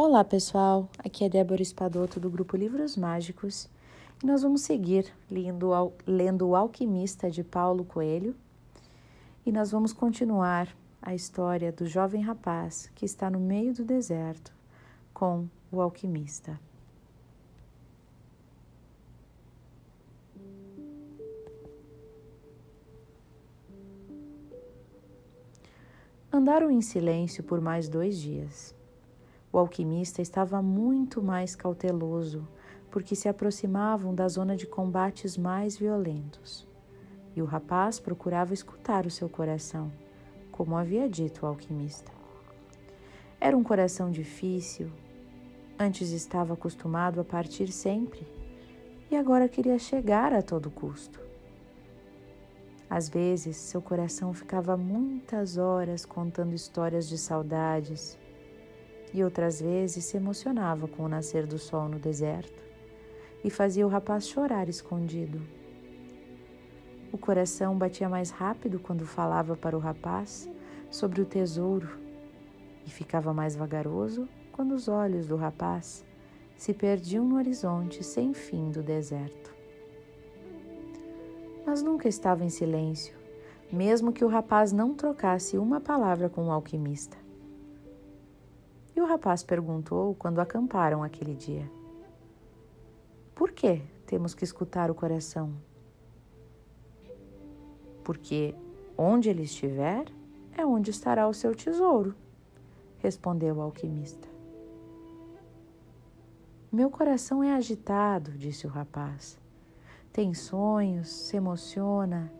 Olá pessoal, aqui é Débora Espadoto do grupo Livros Mágicos e nós vamos seguir lendo, lendo O Alquimista de Paulo Coelho e nós vamos continuar a história do jovem rapaz que está no meio do deserto com o alquimista. Andaram em silêncio por mais dois dias. O alquimista estava muito mais cauteloso, porque se aproximavam da zona de combates mais violentos. E o rapaz procurava escutar o seu coração, como havia dito o alquimista. Era um coração difícil. Antes estava acostumado a partir sempre e agora queria chegar a todo custo. Às vezes, seu coração ficava muitas horas contando histórias de saudades e outras vezes se emocionava com o nascer do sol no deserto e fazia o rapaz chorar escondido. O coração batia mais rápido quando falava para o rapaz sobre o tesouro e ficava mais vagaroso quando os olhos do rapaz se perdiam no horizonte sem fim do deserto. Mas nunca estava em silêncio, mesmo que o rapaz não trocasse uma palavra com o alquimista. E o rapaz perguntou quando acamparam aquele dia: Por que temos que escutar o coração? Porque onde ele estiver é onde estará o seu tesouro, respondeu o alquimista. Meu coração é agitado, disse o rapaz. Tem sonhos, se emociona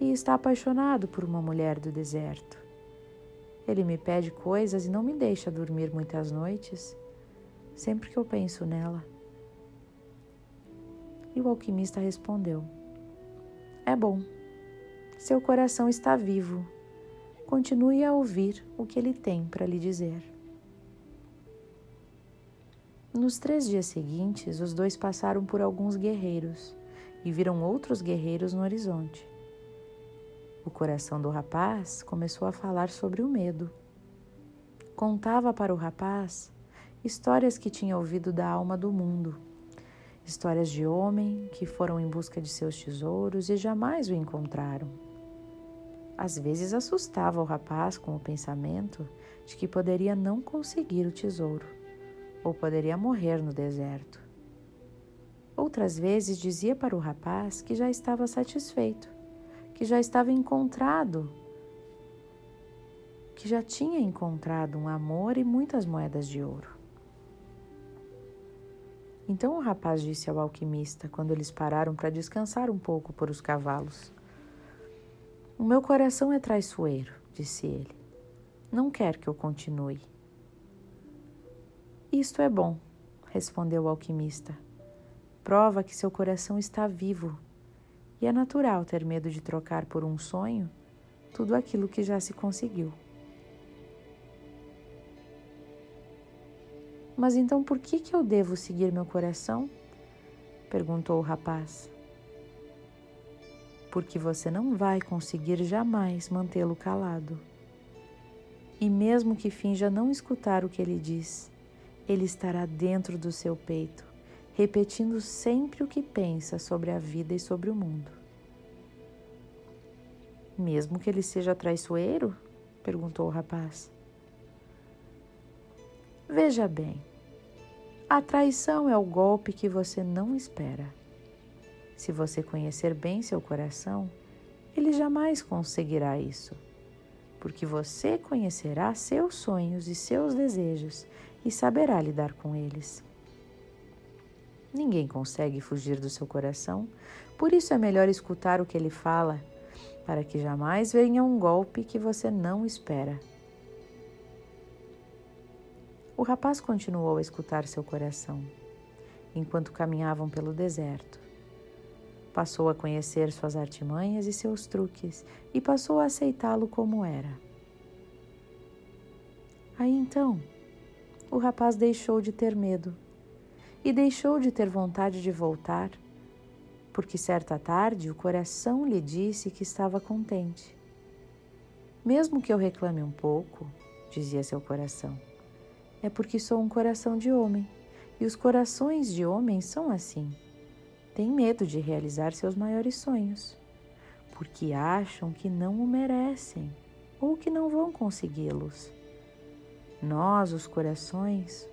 e está apaixonado por uma mulher do deserto. Ele me pede coisas e não me deixa dormir muitas noites, sempre que eu penso nela. E o alquimista respondeu: É bom, seu coração está vivo. Continue a ouvir o que ele tem para lhe dizer. Nos três dias seguintes, os dois passaram por alguns guerreiros e viram outros guerreiros no horizonte. O coração do rapaz começou a falar sobre o medo. Contava para o rapaz histórias que tinha ouvido da alma do mundo, histórias de homem que foram em busca de seus tesouros e jamais o encontraram. Às vezes assustava o rapaz com o pensamento de que poderia não conseguir o tesouro ou poderia morrer no deserto. Outras vezes dizia para o rapaz que já estava satisfeito que já estava encontrado, que já tinha encontrado um amor e muitas moedas de ouro. Então o rapaz disse ao alquimista, quando eles pararam para descansar um pouco por os cavalos: O meu coração é traiçoeiro, disse ele. Não quer que eu continue. Isto é bom, respondeu o alquimista. Prova que seu coração está vivo e é natural ter medo de trocar por um sonho tudo aquilo que já se conseguiu. Mas então por que, que eu devo seguir meu coração? perguntou o rapaz. Porque você não vai conseguir jamais mantê-lo calado. E mesmo que finja não escutar o que ele diz, ele estará dentro do seu peito, repetindo sempre o que pensa sobre a vida e sobre o mundo. Mesmo que ele seja traiçoeiro? perguntou o rapaz. Veja bem, a traição é o golpe que você não espera. Se você conhecer bem seu coração, ele jamais conseguirá isso, porque você conhecerá seus sonhos e seus desejos e saberá lidar com eles. Ninguém consegue fugir do seu coração, por isso é melhor escutar o que ele fala, para que jamais venha um golpe que você não espera. O rapaz continuou a escutar seu coração, enquanto caminhavam pelo deserto. Passou a conhecer suas artimanhas e seus truques e passou a aceitá-lo como era. Aí então, o rapaz deixou de ter medo e deixou de ter vontade de voltar, porque certa tarde o coração lhe disse que estava contente. Mesmo que eu reclame um pouco, dizia seu coração, é porque sou um coração de homem, e os corações de homem são assim. Têm medo de realizar seus maiores sonhos, porque acham que não o merecem ou que não vão consegui-los. Nós, os corações,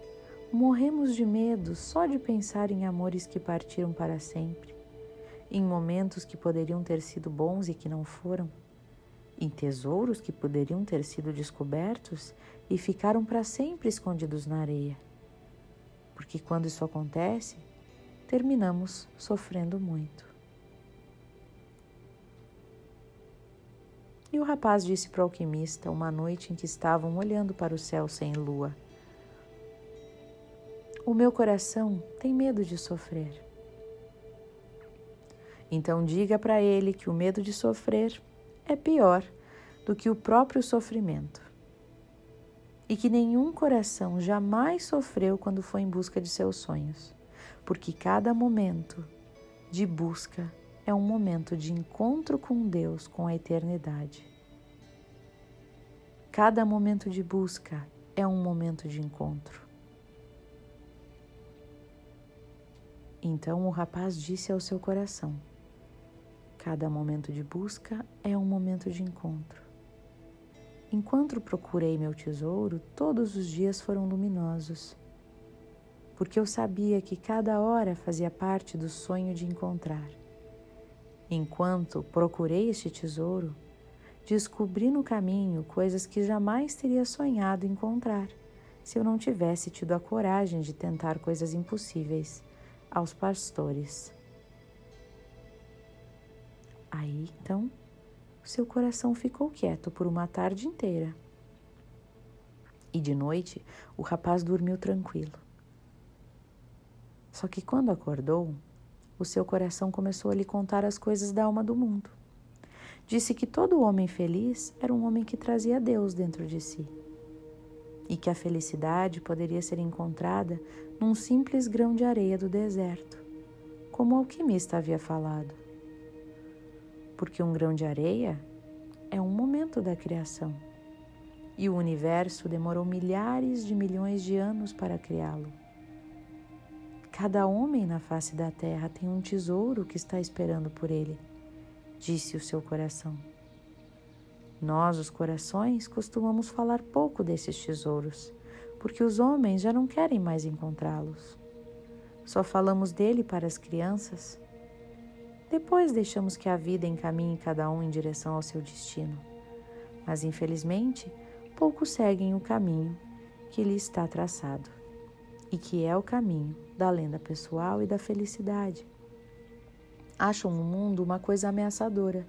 morremos de medo só de pensar em amores que partiram para sempre, em momentos que poderiam ter sido bons e que não foram, em tesouros que poderiam ter sido descobertos e ficaram para sempre escondidos na areia. Porque quando isso acontece, terminamos sofrendo muito. E o rapaz disse para o alquimista uma noite em que estavam olhando para o céu sem lua: O meu coração tem medo de sofrer. Então diga para ele que o medo de sofrer é pior do que o próprio sofrimento. E que nenhum coração jamais sofreu quando foi em busca de seus sonhos, porque cada momento de busca é um momento de encontro com Deus, com a eternidade. Cada momento de busca é um momento de encontro. Então o rapaz disse ao seu coração: Cada momento de busca é um momento de encontro. Enquanto procurei meu tesouro, todos os dias foram luminosos, porque eu sabia que cada hora fazia parte do sonho de encontrar. Enquanto procurei este tesouro, descobri no caminho coisas que jamais teria sonhado encontrar se eu não tivesse tido a coragem de tentar coisas impossíveis aos pastores. Aí então, seu coração ficou quieto por uma tarde inteira. E de noite, o rapaz dormiu tranquilo. Só que quando acordou, o seu coração começou a lhe contar as coisas da alma do mundo. Disse que todo homem feliz era um homem que trazia Deus dentro de si e que a felicidade poderia ser encontrada num simples grão de areia do deserto, como o alquimista havia falado. Porque um grão de areia é um momento da criação e o universo demorou milhares de milhões de anos para criá-lo. Cada homem na face da terra tem um tesouro que está esperando por ele, disse o seu coração. Nós, os corações, costumamos falar pouco desses tesouros, porque os homens já não querem mais encontrá-los. Só falamos dele para as crianças. Depois deixamos que a vida encaminhe cada um em direção ao seu destino. Mas, infelizmente, poucos seguem o caminho que lhe está traçado e que é o caminho da lenda pessoal e da felicidade. Acham o mundo uma coisa ameaçadora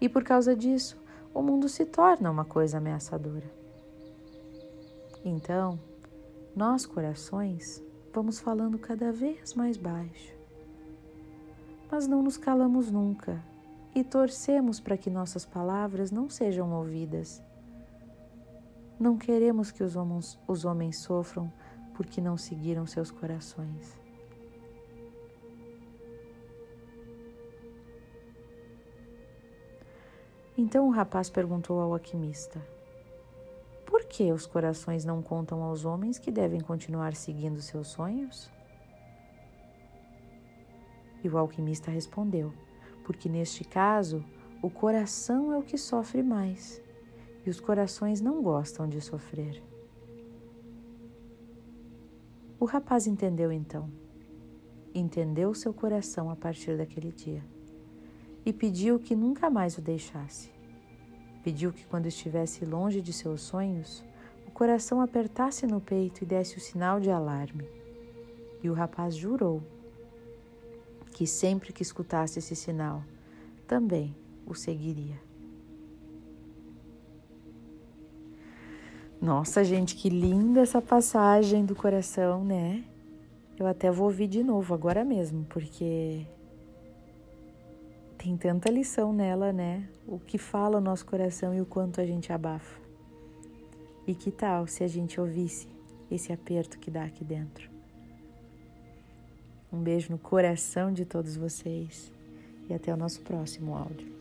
e por causa disso o mundo se torna uma coisa ameaçadora. Então, nós corações vamos falando cada vez mais baixo, mas não nos calamos nunca e torcemos para que nossas palavras não sejam ouvidas. Não queremos que os homens, os homens sofram porque não seguiram seus corações. Então o rapaz perguntou ao alquimista: Por que os corações não contam aos homens que devem continuar seguindo seus sonhos? E o alquimista respondeu: Porque neste caso, o coração é o que sofre mais, e os corações não gostam de sofrer. O rapaz entendeu então. Entendeu seu coração a partir daquele dia e pediu que nunca mais o deixasse. Pediu que, quando estivesse longe de seus sonhos, o coração apertasse no peito e desse o sinal de alarme. E o rapaz jurou que sempre que escutasse esse sinal, também o seguiria. Nossa, gente, que linda essa passagem do coração, né? Eu até vou ouvir de novo agora mesmo, porque tem tanta lição nela, né? O que fala o nosso coração e o quanto a gente abafa. E que tal se a gente ouvisse esse aperto que dá aqui dentro? Um beijo no coração de todos vocês e até o nosso próximo áudio.